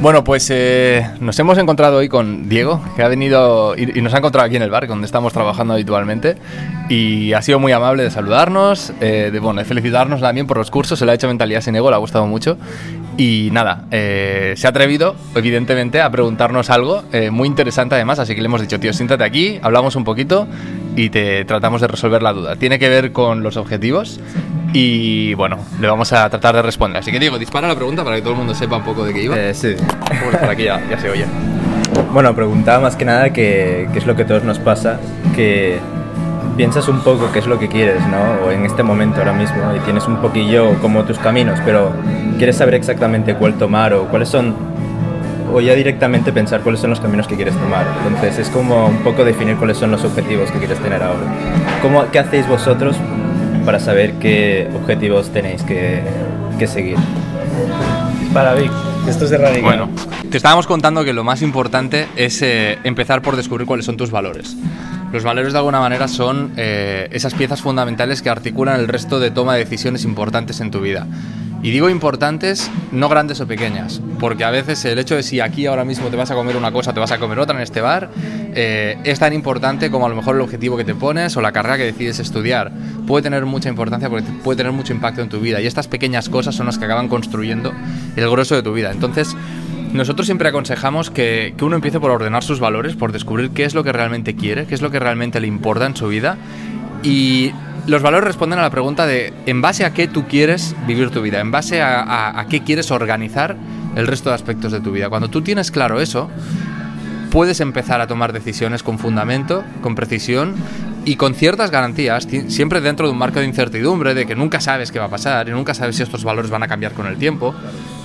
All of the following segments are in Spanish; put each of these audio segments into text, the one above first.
Bueno, pues eh, nos hemos encontrado hoy con Diego, que ha venido y, nos ha encontrado aquí en el bar, donde estamos trabajando habitualmente, y ha sido muy amable de saludarnos, eh, de, bueno, de felicitarnos también por los cursos, se lo ha hecho Mentalidad Sin Ego, le ha gustado mucho, y nada, eh, se ha atrevido, evidentemente, a preguntarnos algo eh, muy interesante además, así que le hemos dicho, tío, siéntate aquí, hablamos un poquito y te tratamos de resolver la duda. Tiene que ver con los objetivos y bueno, le vamos a tratar de responder. Así que Diego, dispara la pregunta para que todo el mundo sepa un poco de qué iba. Eh, sí. Pues por aquí ya, ya se oye. Bueno, preguntaba más que nada qué es lo que a todos nos pasa, que piensas un poco qué es lo que quieres, ¿no? O en este momento ahora mismo, y tienes un poquillo como tus caminos, pero quieres saber exactamente cuál tomar o cuáles son, o ya directamente pensar cuáles son los caminos que quieres tomar. Entonces es como un poco definir cuáles son los objetivos que quieres tener ahora. ¿Cómo, ¿Qué hacéis vosotros para saber qué objetivos tenéis que, que seguir? Para Vic, esto es de radical. Bueno, te estábamos contando que lo más importante es eh, empezar por descubrir cuáles son tus valores. Los valores de alguna manera son eh, esas piezas fundamentales que articulan el resto de toma de decisiones importantes en tu vida. Y digo importantes, no grandes o pequeñas, porque a veces el hecho de si aquí ahora mismo te vas a comer una cosa, te vas a comer otra en este bar, eh, es tan importante como a lo mejor el objetivo que te pones o la carrera que decides estudiar. Puede tener mucha importancia porque puede tener mucho impacto en tu vida y estas pequeñas cosas son las que acaban construyendo el grueso de tu vida. Entonces, nosotros siempre aconsejamos que, que uno empiece por ordenar sus valores, por descubrir qué es lo que realmente quiere, qué es lo que realmente le importa en su vida y los valores responden a la pregunta de en base a qué tú quieres vivir tu vida, en base a, qué quieres organizar el resto de aspectos de tu vida. Cuando tú tienes claro eso, puedes empezar a tomar decisiones con fundamento, con precisión y con ciertas garantías, siempre dentro de un marco de incertidumbre, de que nunca sabes qué va a pasar y nunca sabes si estos valores van a cambiar con el tiempo.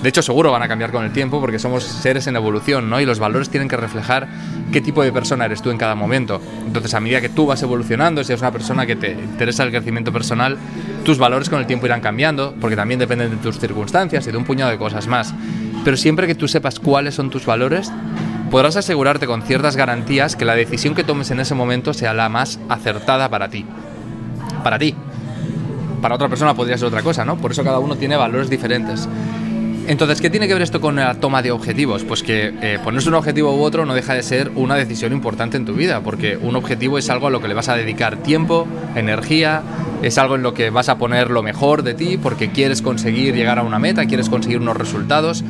De hecho, seguro van a cambiar con el tiempo porque somos seres en evolución, ¿no? Y los valores tienen que reflejar qué tipo de persona eres tú en cada momento. Entonces, a medida que tú vas evolucionando, si eres una persona que te interesa el crecimiento personal, tus valores con el tiempo irán cambiando, porque también dependen de tus circunstancias y de un puñado de cosas más. Pero siempre que tú sepas cuáles son tus valores, podrás asegurarte con ciertas garantías que la decisión que tomes en ese momento sea la más acertada para ti. Para ti. Para otra persona podría ser otra cosa, ¿no? Por eso cada uno tiene valores diferentes. Entonces, ¿qué tiene que ver esto con la toma de objetivos? Pues que eh, ponerse un objetivo u otro no deja de ser una decisión importante en tu vida, porque un objetivo es algo a lo que le vas a dedicar tiempo, energía, es algo en lo que vas a poner lo mejor de ti, porque quieres conseguir llegar a una meta, quieres conseguir unos resultados,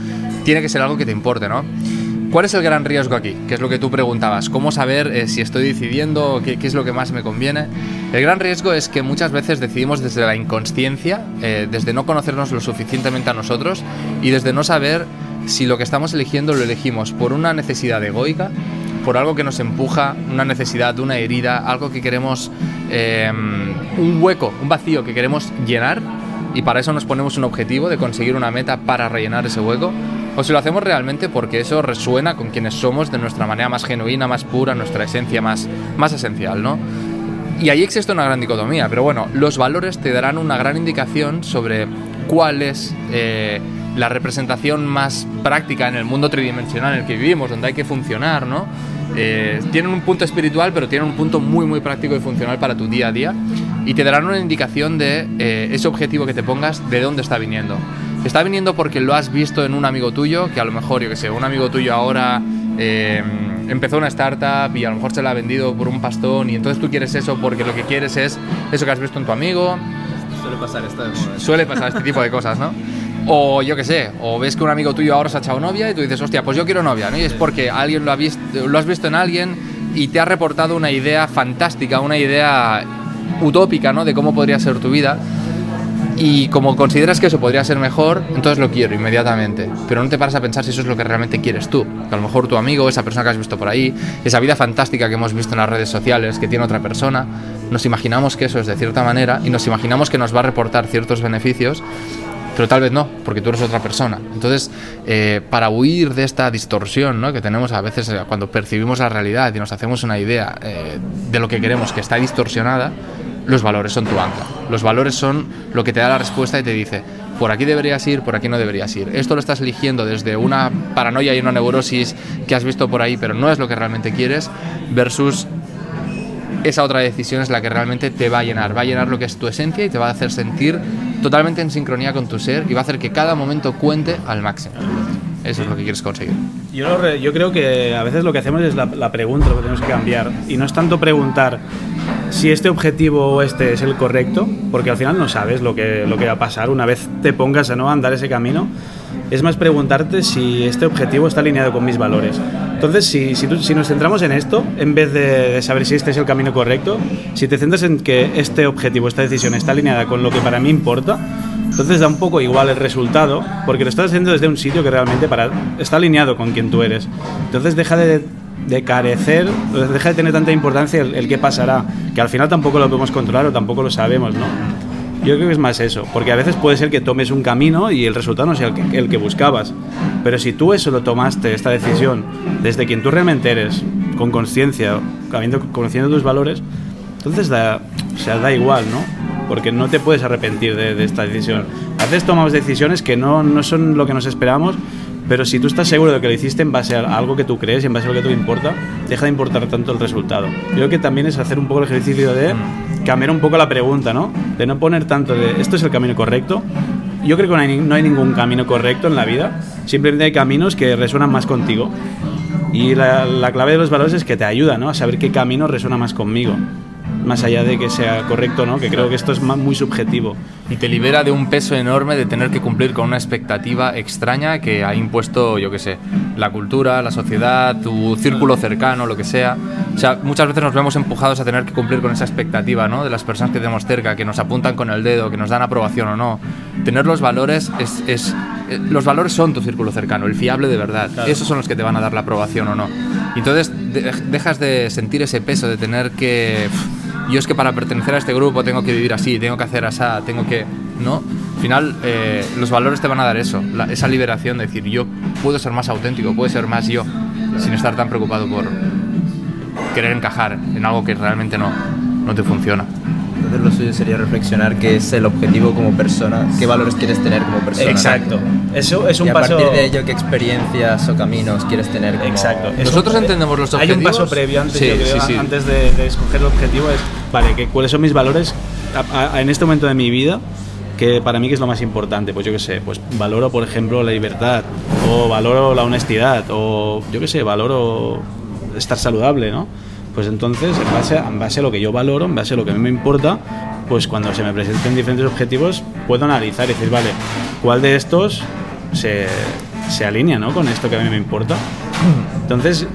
tiene que ser algo que te importe, ¿no? ¿Cuál es el gran riesgo aquí? Que es lo que tú preguntabas. ¿Cómo saber eh, si estoy decidiendo qué, qué es lo que más me conviene? El gran riesgo es que muchas veces decidimos desde la inconsciencia, eh, desde no conocernos lo suficientemente a nosotros y desde no saber si lo que estamos eligiendo lo elegimos por una necesidad egoica, por algo que nos empuja, una necesidad, una herida, algo que queremos, eh, un hueco, un vacío que queremos llenar y para eso nos ponemos un objetivo de conseguir una meta para rellenar ese hueco, o si lo hacemos realmente porque eso resuena con quienes somos de nuestra manera más genuina, más pura, nuestra esencia más, más esencial, ¿no? Y ahí existe una gran dicotomía, pero bueno, los valores te darán una gran indicación sobre cuál es eh, la representación más práctica en el mundo tridimensional en el que vivimos, donde hay que funcionar, ¿no? Eh, tienen un punto espiritual, pero tienen un punto muy, muy práctico y funcional para tu día a día. Y te darán una indicación de eh, ese objetivo que te pongas, de dónde está viniendo. Está viniendo porque lo has visto en un amigo tuyo, que a lo mejor, yo que sé, un amigo tuyo ahora eh, empezó una startup y a lo mejor se la ha vendido por un pastón y entonces tú quieres eso porque lo que quieres es eso que has visto en tu amigo. Suele pasar. Suele este tipo de cosas, ¿no? O yo qué sé, o ves que un amigo tuyo ahora se ha echado novia y tú dices, hostia, pues yo quiero novia, ¿no? Y es porque alguien lo ha visto, lo has visto en alguien y te ha reportado una idea fantástica, una idea utópica, ¿no? De cómo podría ser tu vida. Y como consideras que eso podría ser mejor, entonces lo quiero inmediatamente. Pero no te paras a pensar si eso es lo que realmente quieres tú. Que a lo mejor tu amigo, esa persona que has visto por ahí, esa vida fantástica que hemos visto en las redes sociales que tiene otra persona, nos imaginamos que eso es de cierta manera y nos imaginamos que nos va a reportar ciertos beneficios, pero tal vez no, porque tú eres otra persona. Entonces, eh, para huir de esta distorsión ¿no? que tenemos a veces eh, cuando percibimos la realidad y nos hacemos una idea eh, de lo que queremos que está distorsionada, los valores son tu ancla. Los valores son lo que te da la respuesta y te dice, por aquí deberías ir, por aquí no deberías ir. Esto lo estás eligiendo desde una paranoia y una neurosis que has visto por ahí, pero no es lo que realmente quieres, versus esa otra decisión es la que realmente te va a llenar, va a llenar lo que es tu esencia y te va a hacer sentir totalmente en sincronía con tu ser y va a hacer que cada momento cuente al máximo. Eso es lo que quieres conseguir. Yo, re- yo creo que a veces lo que hacemos es la, la pregunta, lo que tenemos que cambiar. Y no es tanto preguntar si este objetivo o este es el correcto, porque al final no sabes lo que, lo que va a pasar una vez te pongas a no andar ese camino. Es más preguntarte si este objetivo está alineado con mis valores. Entonces, si, si, si nos centramos en esto, en vez de, de saber si este es el camino correcto, si te centras en que este objetivo, esta decisión está alineada con lo que para mí importa, entonces da un poco igual el resultado, porque lo estás haciendo desde un sitio que realmente para, está alineado con quien tú eres. Entonces deja de, de carecer, deja de tener tanta importancia el, el qué pasará, que al final tampoco lo podemos controlar o tampoco lo sabemos, ¿no? Yo creo que es más eso, porque a veces puede ser que tomes un camino y el resultado no sea el que, el que buscabas. Pero si tú eso lo tomaste, esta decisión, desde quien tú realmente eres, con conciencia, conociendo tus valores, entonces da, o sea, da igual, ¿no? Porque no te puedes arrepentir de, de esta decisión. A veces tomamos decisiones que no, no son lo que nos esperamos, pero si tú estás seguro de que lo hiciste en base a algo que tú crees y en base a lo que te importa, deja de importar tanto el resultado. Yo creo que también es hacer un poco el ejercicio de cambiar un poco la pregunta, ¿no? De no poner tanto de esto es el camino correcto. Yo creo que no hay, ni- no hay ningún camino correcto en la vida, simplemente hay caminos que resuenan más contigo. Y la, la clave de los valores es que te ayuda, ¿no? A saber qué camino resuena más conmigo. Más allá de que sea correcto, ¿no? Que creo que esto es muy subjetivo. Y te libera de un peso enorme de tener que cumplir con una expectativa extraña que ha impuesto, yo qué sé, la cultura, la sociedad, tu círculo cercano, lo que sea. O sea, muchas veces nos vemos empujados a tener que cumplir con esa expectativa, ¿no? De las personas que tenemos cerca, que nos apuntan con el dedo, que nos dan aprobación o no. Tener los valores es... es eh, los valores son tu círculo cercano, el fiable de verdad. Esos son los que te van a dar la aprobación o no. Entonces de- dejas de sentir ese peso de tener que... "Pf, yo es que para pertenecer a este grupo tengo que vivir así, tengo que hacer así, tengo que... ¿No? Al final, eh, los valores te van a dar eso, esa liberación de decir, yo puedo ser más auténtico, puedo ser más yo, sin estar tan preocupado por querer encajar en algo que realmente no, no te funciona. Lo suyo sería reflexionar qué es el objetivo como persona, qué valores quieres tener como persona. Exacto. Eso es un y a paso. partir de ello, qué experiencias o caminos quieres tener como... Exacto. Nosotros un- entendemos los Hay un objetivos. paso previo antes, Sí, yo creo, sí, sí. antes de, de escoger el objetivo es, vale, que, ¿cuáles son mis valores a- a- en este momento de mi vida? Que para mí que es lo más importante, pues yo qué sé, pues valoro por ejemplo la libertad, o valoro la honestidad, o yo qué sé, valoro estar saludable, ¿no? Pues entonces, en base, en base a lo que yo valoro, en base a lo que a mí me importa, pues cuando se me presenten diferentes objetivos, puedo analizar y decir, vale, ¿cuál de estos se, se alinea ¿no? con esto que a mí me importa? Entonces,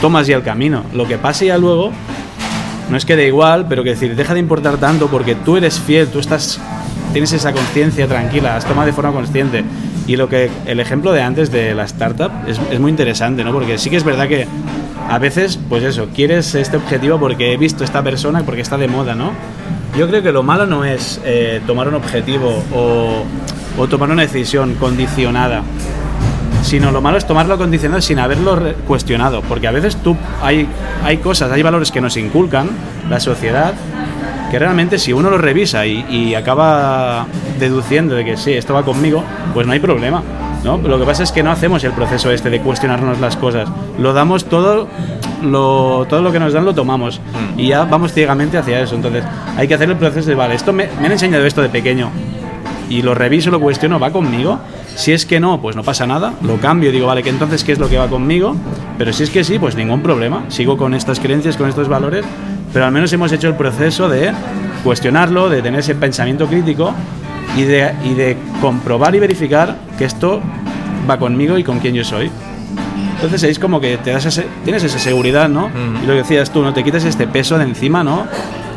tomas ya el camino. Lo que pase ya luego no es que dé igual, pero que decir, deja de importar tanto porque tú eres fiel, tú estás tienes esa conciencia tranquila, has tomado de forma consciente. Y lo que el ejemplo de antes de la startup es, es muy interesante, ¿no? Porque sí que es verdad que a veces, pues eso, quieres este objetivo porque he visto esta persona, porque está de moda, ¿no? Yo creo que lo malo no es eh, tomar un objetivo o, o tomar una decisión condicionada sino lo malo es tomarlo condicionado sin haberlo cuestionado, porque a veces tú hay, hay cosas, hay valores que nos inculcan la sociedad que realmente si uno los revisa y, y acaba deduciendo de que sí, esto va conmigo, pues no hay problema. ¿No? Lo que pasa es que no hacemos el proceso este de cuestionarnos las cosas. Lo damos todo, lo, todo lo que nos dan lo tomamos y ya vamos ciegamente hacia eso. Entonces hay que hacer el proceso de, vale, esto me, me han enseñado esto de pequeño, y lo reviso, lo cuestiono, ¿va conmigo? Si es que no, pues no pasa nada, lo cambio, digo, vale, que entonces qué es lo que va conmigo, pero si es que sí, pues ningún problema, sigo con estas creencias, con estos valores, pero al menos hemos hecho el proceso de cuestionarlo, de tener ese pensamiento crítico y de, y de comprobar y verificar que esto va conmigo y con quién yo soy. Entonces es como que te das ese- tienes esa seguridad, ¿no? Y lo que decías tú, ¿no? Te quitas este peso de encima, ¿no?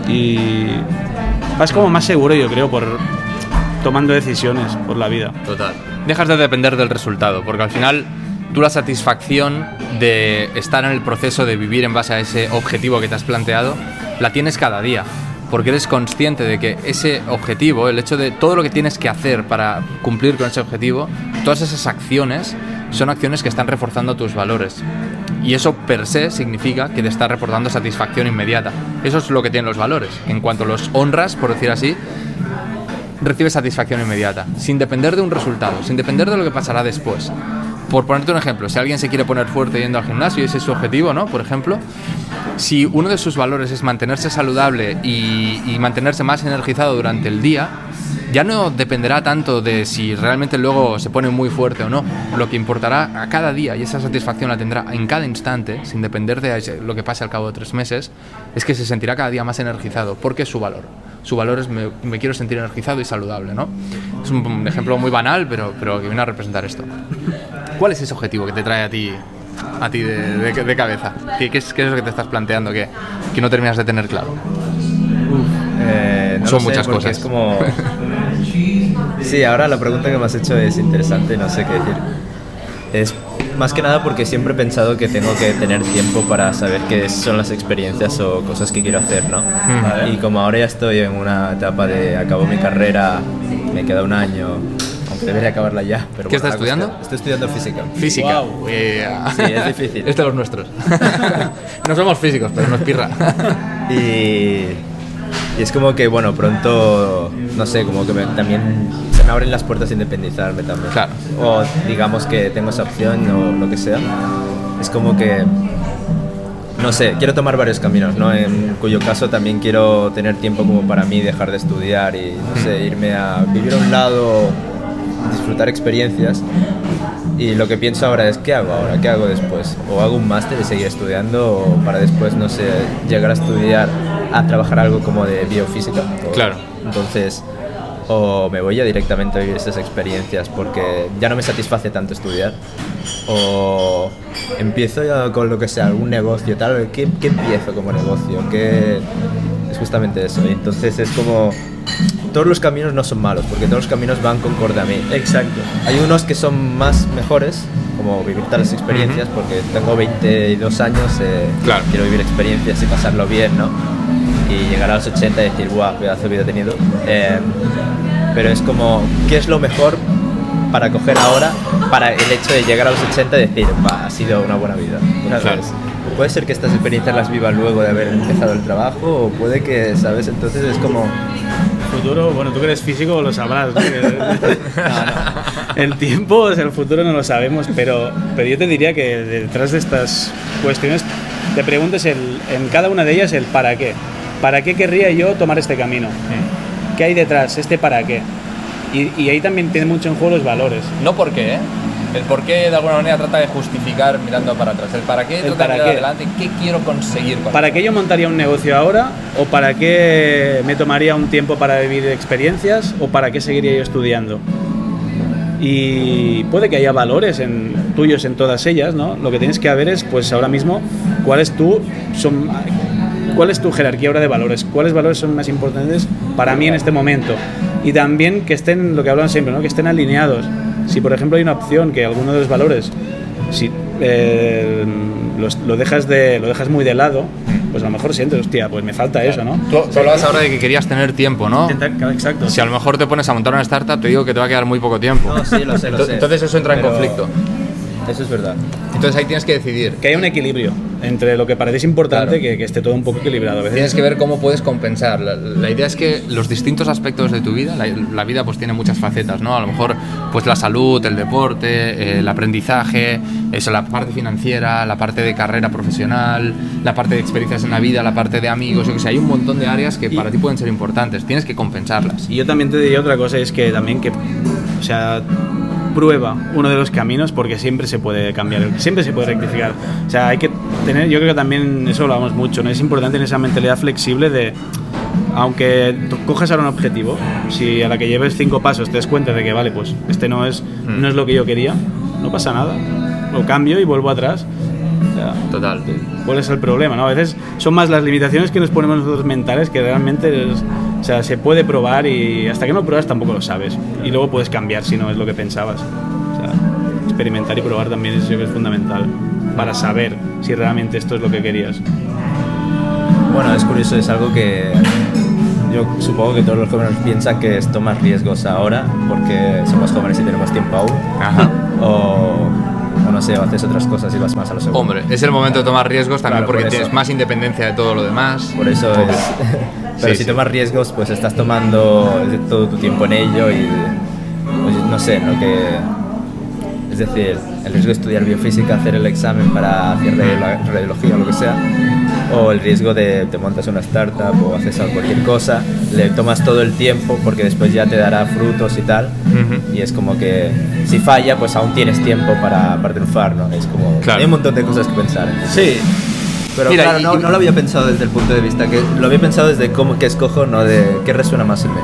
Y vas como más seguro, yo creo, por tomando decisiones por la vida. Total. Dejas de depender del resultado, porque al final tú la satisfacción de estar en el proceso de vivir en base a ese objetivo que te has planteado, la tienes cada día. Porque eres consciente de que ese objetivo, el hecho de todo lo que tienes que hacer para cumplir con ese objetivo, todas esas acciones son acciones que están reforzando tus valores. Y eso per se significa que te está reportando satisfacción inmediata. Eso es lo que tienen los valores. En cuanto los honras, por decir así, recibes satisfacción inmediata, sin depender de un resultado, sin depender de lo que pasará después. Por ponerte un ejemplo, si alguien se quiere poner fuerte yendo al gimnasio y ese es su objetivo, ¿no? Por ejemplo, si uno de sus valores es mantenerse saludable y, mantenerse más energizado durante el día, ya no dependerá tanto de si realmente luego se pone muy fuerte o no. Lo que importará a cada día, y esa satisfacción la tendrá en cada instante, sin depender de lo que pase al cabo de tres meses, es que se sentirá cada día más energizado, porque es su valor. Su valor es me, quiero sentir energizado y saludable, ¿no? Es un, un ejemplo muy banal, pero, pero que viene a representar esto. ¿Cuál es ese objetivo que te trae a ti a ti de, de- de cabeza? ¿Qué, qué es, qué es lo que te estás planteando que, que no terminas de tener claro? Eh, no Son lo sé, muchas porque cosas. Es como... Sí, ahora la pregunta que me has hecho es interesante, no sé qué decir. Es más que nada porque siempre he pensado que tengo que tener tiempo para saber qué son las experiencias o cosas que quiero hacer, ¿no? Mm. Y como ahora ya estoy en una etapa de acabo mi carrera, me queda un año, debería acabarla ya. Pero ¿Qué bueno, estás la estudiando? cuestión- Estoy estudiando física. Física. Guau. Eh, Sí, es difícil. Es de los nuestros. no somos físicos, pero nos pirra. Y, y es como que, bueno, pronto, no sé, como que me- también se me abren las puertas de independizarme también. Claro. O digamos que tengo esa opción o lo que sea. Es como que, no sé, quiero tomar varios caminos, ¿no? En cuyo caso también quiero tener tiempo como para mí, dejar de estudiar y, no sé, irme a vivir a un lado, disfrutar experiencias. Y lo que pienso ahora es, ¿qué hago ahora? ¿Qué hago después? ¿O hago un máster y seguir estudiando? ¿O para después, no sé, llegar a estudiar, a trabajar algo como de biofísica? O- Claro. Entonces, o me voy ya directamente a vivir esas experiencias porque ya no me satisface tanto estudiar. O empiezo ya con lo que sea, algún negocio, tal. ¿Qué, qué empiezo como negocio? ¿Qué... Es justamente eso. Y entonces es como... Todos los caminos no son malos, porque todos los caminos van concorde a mí. Exacto. Hay unos que son más mejores, como vivir tales experiencias, porque tengo 22 años, eh, Claro. quiero vivir experiencias y pasarlo bien, ¿no? Y llegar a los 80 y decir, guau, pedazo de vida he tenido. Eh, pero es como, ¿qué es lo mejor para coger ahora para el hecho de llegar a los 80 y decir, va, ha sido una buena vida? Entonces, Claro. puede ser que estas experiencias las viva luego de haber empezado el trabajo, o puede que, ¿sabes? Entonces es como, futuro, bueno, tú que eres físico lo sabrás. El tiempo, el futuro no lo sabemos, pero, pero yo te diría que detrás de estas cuestiones te preguntes el, en cada una de ellas el para qué. ¿Para qué querría yo tomar este camino? ¿Qué hay detrás? ¿Este para qué? Y, y ahí también tiene mucho en juego los valores. No por qué, ¿eh? El por qué de alguna manera trata de justificar mirando para atrás. El para qué El trata para de mirar qué. adelante. ¿Qué quiero conseguir con ¿Para qué yo montaría un negocio ahora? ¿O para qué me tomaría un tiempo para vivir experiencias? ¿O para qué seguiría yo estudiando? Y puede que haya valores en, tuyos en todas ellas, ¿no? Lo que tienes que ver es, pues ahora mismo, cuál es tu, son, cuál es tu jerarquía ahora de valores, cuáles valores son más importantes para mí en este momento. Y también que estén, lo que hablan siempre, ¿no? Que estén alineados. Si, por ejemplo, hay una opción que alguno de los valores, si eh, los- lo, dejas de, lo dejas muy de lado, pues a lo mejor sientes, hostia, pues me falta eso, ¿no? Tú, tú hablabas ahora de que querías tener tiempo, ¿no? Intentar- Exacto. Si a lo mejor te pones a montar una startup, te digo que te va a quedar muy poco tiempo. no, sí, lo sé, lo sé. Entonces eso entra en conflicto. Eso es verdad. Entonces ahí tienes que decidir. Que haya un equilibrio entre lo que parece importante, Claro. que, que esté todo un poco equilibrado. A veces Tienes que ver cómo puedes compensar. La, la idea es que los distintos aspectos de tu vida, la, la vida pues tiene muchas facetas, ¿no? A lo mejor pues la salud, el deporte, eh, el aprendizaje, eso, la parte financiera, la parte de carrera profesional, la parte de experiencias en la vida, la parte de amigos, yo que sé, hay un montón de áreas que Y- para ti pueden ser importantes. Tienes que compensarlas. Y yo también te diría otra cosa, es que también que, o sea, prueba uno de los caminos porque siempre se puede cambiar, siempre se puede rectificar. O sea, hay que tener, yo creo que también eso lo hablamos mucho, ¿no? Es importante tener esa mentalidad flexible de, aunque tú cojas ahora un objetivo, si a la que lleves cinco pasos te des cuenta de que, vale, pues este no es, no es lo que yo quería, no pasa nada, lo cambio y vuelvo atrás. O sea, Total. ¿Cuál es el problema? ¿no? A veces son más las limitaciones que nos ponemos nosotros mentales que realmente es- o sea, se puede probar y hasta que no pruebas tampoco lo sabes. Y luego puedes cambiar si no es lo que pensabas. O sea, experimentar y probar también es, es fundamental para saber si realmente esto es lo que querías. Bueno, es curioso, es algo que yo supongo que todos los jóvenes piensan que es tomar riesgos ahora porque somos jóvenes y tenemos tiempo aún. Ajá. O, o no sé, o haces otras cosas y vas más a lo seguro. Hombre, es el momento de tomar riesgos también Claro, porque por tienes más independencia de todo lo demás. Por eso es. Pero Sí, si sí. tomas riesgos, pues estás tomando todo tu tiempo en ello y. pues, no sé, lo que. Es decir, el riesgo de estudiar biofísica, hacer el examen para hacer radiolo- radiología o lo que sea, o el riesgo de te montas una startup o haces cualquier cosa, le tomas todo el tiempo porque después ya te dará frutos y tal. Y es como que si falla, pues aún tienes tiempo para, para triunfar, ¿no? Es como... Hay un montón de cosas que pensar. Sí. Pero claro, no, no, lo había pensado desde el punto de vista que lo había pensado desde cómo que escojo, no de qué resuena más en mí.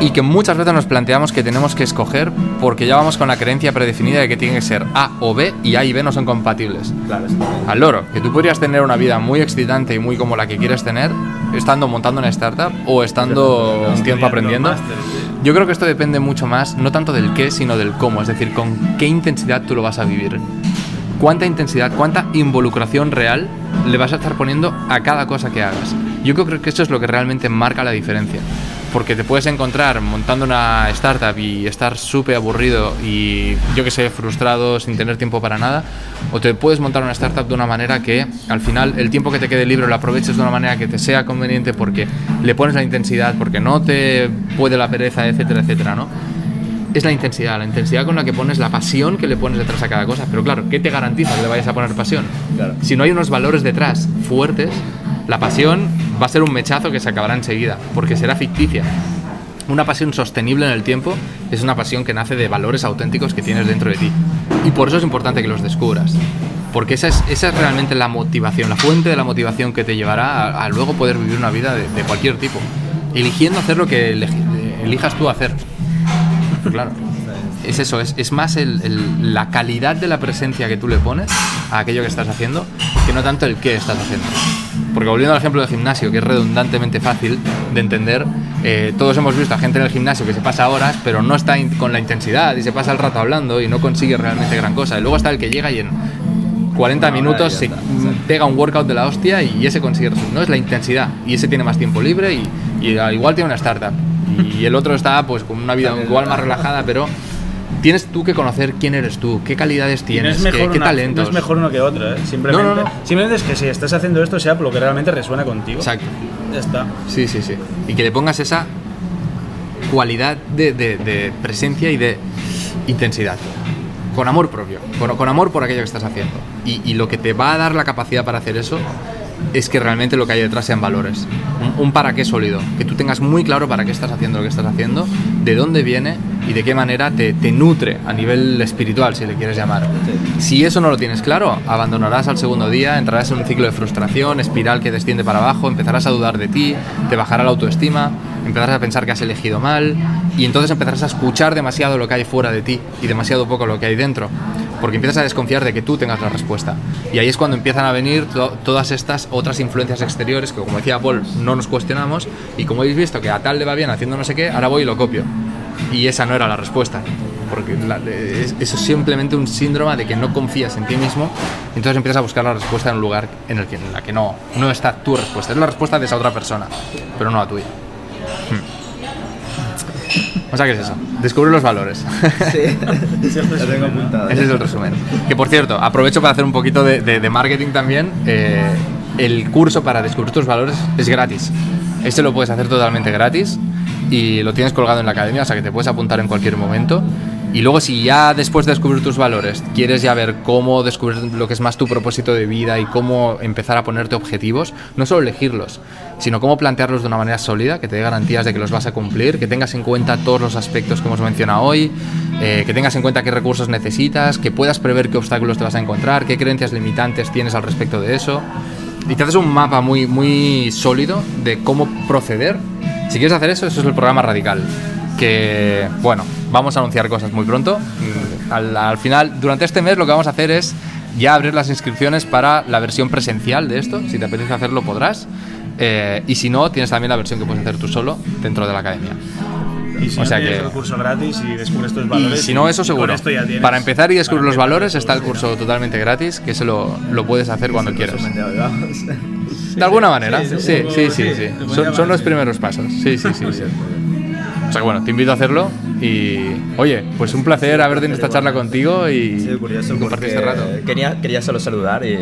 Y que muchas veces nos planteamos que tenemos que escoger porque ya vamos con la creencia predefinida de que tiene que ser A o B y A y B no son compatibles. Claro, Al loro, que tú podrías tener una vida muy excitante y muy como la que quieres tener, estando montando una startup o estando un tiempo aprendiendo. Yo creo que esto depende mucho más, no tanto del qué, sino del cómo, es decir, con qué intensidad tú lo vas a vivir. Cuánta intensidad, cuánta involucración real le vas a estar poniendo a cada cosa que hagas. Yo creo que eso es lo que realmente marca la diferencia porque te puedes encontrar montando una startup y estar súper aburrido y yo que sé, frustrado, sin tener tiempo para nada, o te puedes montar una startup de una manera que al final el tiempo que te quede libre lo aproveches de una manera que te sea conveniente porque le pones la intensidad, porque no te puede la pereza, etcétera, etcétera, ¿no? es la intensidad, la intensidad con la que pones la pasión que le pones detrás a cada cosa. Pero claro, ¿qué te garantiza que le vayas a poner pasión? Si no hay unos valores detrás fuertes, la pasión va a ser un mechazo que se acabará enseguida, porque será ficticia. Una pasión sostenible en el tiempo es una pasión que nace de valores auténticos que tienes dentro de ti. Y por eso es importante que los descubras. Porque esa es, realmente la motivación, la fuente de la motivación que te llevará a, luego poder vivir una vida de, cualquier tipo. Eligiendo hacer lo que elijas tú hacer. claro es eso, es, más la calidad de la presencia que tú le pones a aquello que estás haciendo que no tanto el qué estás haciendo. Porque volviendo al ejemplo del gimnasio, que es redundantemente fácil de entender, eh, todos hemos visto a gente en el gimnasio que se pasa horas, pero no está con la intensidad y se pasa el rato hablando y no consigue realmente gran cosa. Y luego está el que llega y en 40 minutos se pega un workout de la hostia y ese consigue No es la intensidad y ese tiene más tiempo libre y, y igual tiene una startup. Y el otro está pues con una vida igual más relajada, pero tienes tú que conocer quién eres tú, qué calidades tienes, qué, talentos. No es mejor uno que otro, ¿eh? simplemente, simplemente es que si estás haciendo esto sea por lo que realmente resuena contigo. Exacto. Ya está. Sí, sí, sí. Y que le pongas esa cualidad de, presencia y de intensidad. Con amor propio, con, amor por aquello que estás haciendo. y lo que te va a dar la capacidad para hacer eso es que realmente lo que hay detrás sean valores. Un, para qué sólido. Que tú tengas muy claro para qué estás haciendo lo que estás haciendo, de dónde viene y de qué manera te, te nutre a nivel espiritual, si le quieres llamar. Si eso no lo tienes claro, abandonarás al segundo día, entrarás en un ciclo de frustración, espiral que desciende para abajo, empezarás a dudar de ti, te bajará la autoestima, empezarás a pensar que has elegido mal y entonces empezarás a escuchar demasiado lo que hay fuera de ti y demasiado poco lo que hay dentro porque empiezas a desconfiar de que tú tengas la respuesta. Y ahí es cuando empiezan a venir todas estas otras influencias exteriores que, como decía Paul, no nos cuestionamos. Y como habéis visto que a tal le va bien haciendo no sé qué, ahora voy y lo copio. Y esa no era la respuesta. Porque eso es simplemente un síndrome de que no confías en ti mismo. Entonces empiezas a buscar la respuesta en un lugar en el que, en la que no, no está tu respuesta. Es la respuesta de esa otra persona, pero no la tuya. Hmm. O sea, ¿qué es eso? Descubrir los valores. Sí, Ese es el resumen. Que por cierto, aprovecho para hacer un poquito de, marketing también. Eh, el curso para descubrir tus valores es gratis. Este lo puedes hacer totalmente gratis y lo tienes colgado en la academia, o sea que te puedes apuntar en cualquier momento. Y luego si ya después de descubrir tus valores quieres ya ver cómo descubrir lo que es más tu propósito de vida y cómo empezar a ponerte objetivos, no solo elegirlos, sino cómo plantearlos de una manera sólida, que te dé garantías de que los vas a cumplir, que tengas en cuenta todos los aspectos que hemos mencionado hoy, eh, que tengas en cuenta qué recursos necesitas, que puedas prever qué obstáculos te vas a encontrar, qué creencias limitantes tienes al respecto de eso. Y te haces un mapa muy, muy sólido de cómo proceder. Si quieres hacer eso, eso es el programa radical que, bueno, vamos a anunciar cosas muy pronto. Al, final, durante este mes lo que vamos a hacer es ya abrir las inscripciones para la versión presencial de esto. Si te apetece hacerlo, podrás. Eh, y si no, tienes también la versión que puedes hacer tú solo dentro de la academia. Y si o sea que, el curso gratis y descubres estos valores. Y si no, eso seguro. Para empezar y descubrir los valores está el curso totalmente gratis, que se lo, lo puedes hacer cuando quieras. De alguna manera, sí, sí, sí. sí, Son, son los primeros pasos. Sí, sí, sí. sí. O sea que bueno, te invito a hacerlo y oye, pues un placer haber tenido esta charla contigo y, compartir este rato. Quería, quería solo saludar y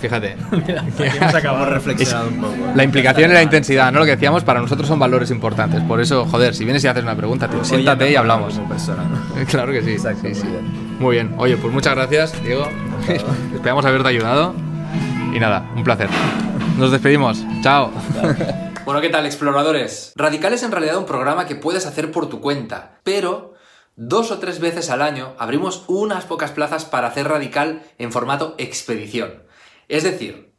fíjate, Mira, hemos acabado reflexionando un poco. La implicación y la intensidad, ¿no? Lo que decíamos, para nosotros son valores importantes. Por eso, joder, si vienes y haces una pregunta, tío, siéntate y hablamos. claro que sí. sí, sí. Muy bien. Oye, pues muchas gracias, Diego. Esperamos haberte ayudado. Y nada, un placer. Nos despedimos. Chao. Bueno, ¿qué tal, exploradores? Radical es en realidad un programa que puedes hacer por tu cuenta, pero dos o tres veces al año abrimos unas pocas plazas para hacer Radical en formato expedición. Es decir,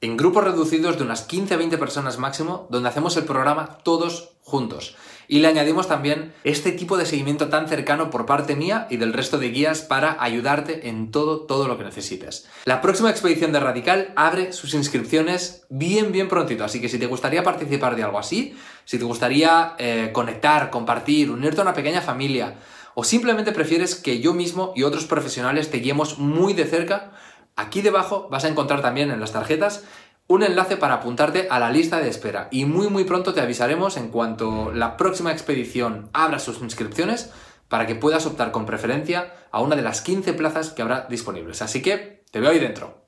en grupos reducidos de unas 15-20 personas máximo, donde hacemos el programa todos juntos. Y le añadimos también este tipo de seguimiento tan cercano por parte mía y del resto de guías para ayudarte en todo, todo lo que necesites. La próxima expedición de Radical abre sus inscripciones bien, bien prontito, así que si te gustaría participar de algo así, si te gustaría eh, conectar, compartir, unirte a una pequeña familia, o simplemente prefieres que yo mismo y otros profesionales te guiemos muy de cerca, Aquí debajo vas a encontrar también en las tarjetas un enlace para apuntarte a la lista de espera y muy muy pronto te avisaremos en cuanto la próxima expedición abra sus inscripciones para que puedas optar con preferencia a una de las 15 plazas que habrá disponibles. Así que te veo ahí dentro.